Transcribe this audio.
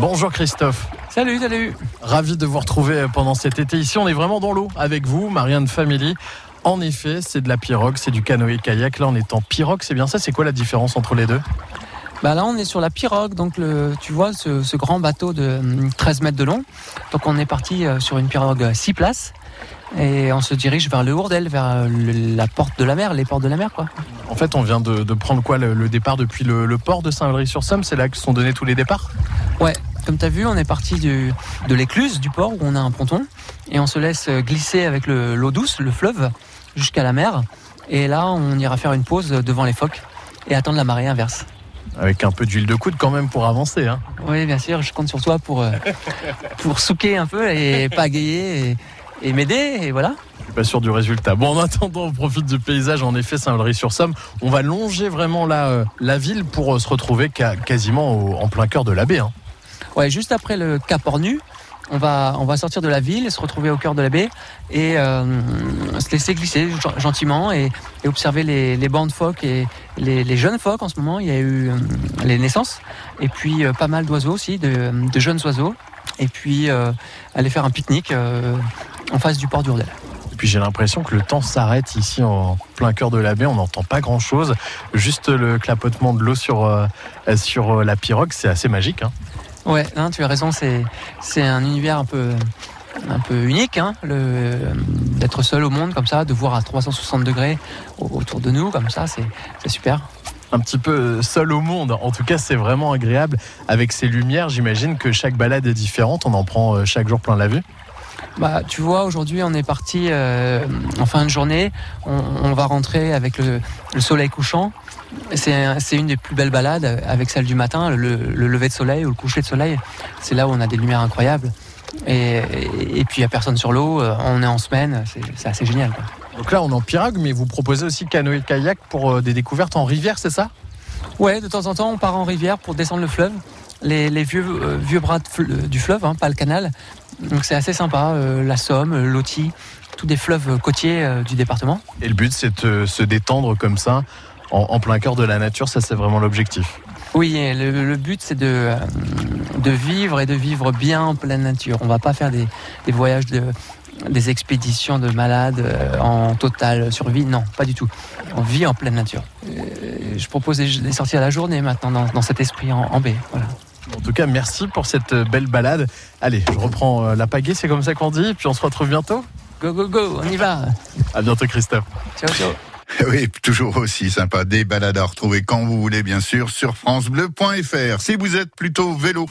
Bonjour Christophe. Salut, salut. Ravi de vous retrouver pendant cet été. Ici, on est vraiment dans l'eau avec vous, Marianne Family. En effet, c'est de la pirogue, c'est du canoë-kayak. Là, on est en pirogue, c'est bien ça. C'est quoi la différence entre les deux? Bah là, on est sur la pirogue, donc le, tu vois ce, grand bateau de 13 hum, mètres de long. Donc on est parti euh, sur une pirogue 6 places et on se dirige vers le Hourdel, vers euh, la porte de la mer, les portes de la mer, quoi. En fait, on vient de, prendre quoi le, départ depuis le, port de Saint-Valery-sur-Somme C'est là que sont donnés tous les départs? Ouais, comme tu as vu, on est parti de l'écluse du port où on a un ponton et on se laisse glisser avec l'eau douce, le fleuve, jusqu'à la mer. Et là, on ira faire une pause devant les phoques et attendre la marée inverse. Avec un peu d'huile de coude quand même pour avancer. Hein. Oui, bien sûr, je compte sur toi pour, euh, pour souquer un peu et pagayer et, et m'aider. Et voilà. Je suis pas sûr du résultat. Bon, en attendant, on profite du paysage. En effet, Saint-Valery-sur-Somme. On va longer vraiment la, euh, la ville pour euh, se retrouver quasiment en plein cœur de la baie. Hein. Ouais, juste après le Cap Ornu, on va, sortir de la ville, se retrouver au cœur de la baie et euh, se laisser glisser gentiment et, observer les, bancs de phoques et les, jeunes phoques en ce moment. Il y a eu euh, les naissances et puis euh, pas mal d'oiseaux aussi, de, jeunes oiseaux. Et puis aller faire un pique-nique en face du port d'Urdel. Et puis j'ai l'impression que le temps s'arrête ici en plein cœur de la baie. On n'entend pas grand-chose. Juste le clapotement de l'eau sur, sur la pirogue, c'est assez magique. Hein. Ouais, hein, tu as raison, c'est, c'est un univers un peu, un peu unique, hein, d'être seul au monde comme ça, de voir à 360 degrés autour de nous comme ça, c'est, super. Un petit peu seul au monde, en tout cas c'est vraiment agréable avec ces lumières, j'imagine que chaque balade est différente, on en prend euh, chaque jour plein la vue. Bah, tu vois, aujourd'hui, on est parti euh, en fin de journée. On, va rentrer avec le, soleil couchant. C'est une des plus belles balades avec celle du matin, le, lever de soleil ou le coucher de soleil. C'est là où on a des lumières incroyables. Et, puis il n'y a personne sur l'eau, euh, on est en semaine, c'est assez génial. Donc là on est en pirogue, mais vous proposez aussi canoë-kayak pour euh, des découvertes en rivière, c'est ça? Ouais, de temps en temps on part en rivière pour descendre le fleuve. Les, vieux, euh, vieux bras du fleuve, hein, pas le canal. Donc c'est assez sympa, la Somme, l'Oti, tous des fleuves côtiers du département. Et le but c'est de se détendre comme ça en, plein cœur de la nature, ça c'est vraiment l'objectif. Oui, le, but c'est de, euh, de vivre et de vivre bien en pleine nature. On va pas faire des, voyages de, des expéditions de malades euh, en totale survie. Non, pas du tout. On vit en pleine nature. Euh, je propose des sorties à la journée maintenant dans, cet esprit en, baie. Voilà. En tout cas, merci pour cette belle balade. Allez, je reprends la pagaie, c'est comme ça qu'on dit, puis on se retrouve bientôt. Go, go, go, on y va. À bientôt, Christophe. Ciao, ciao. Oui, toujours aussi sympa. Des balades à retrouver quand vous voulez, bien sûr, sur FranceBleu.fr. Si vous êtes plutôt vélo,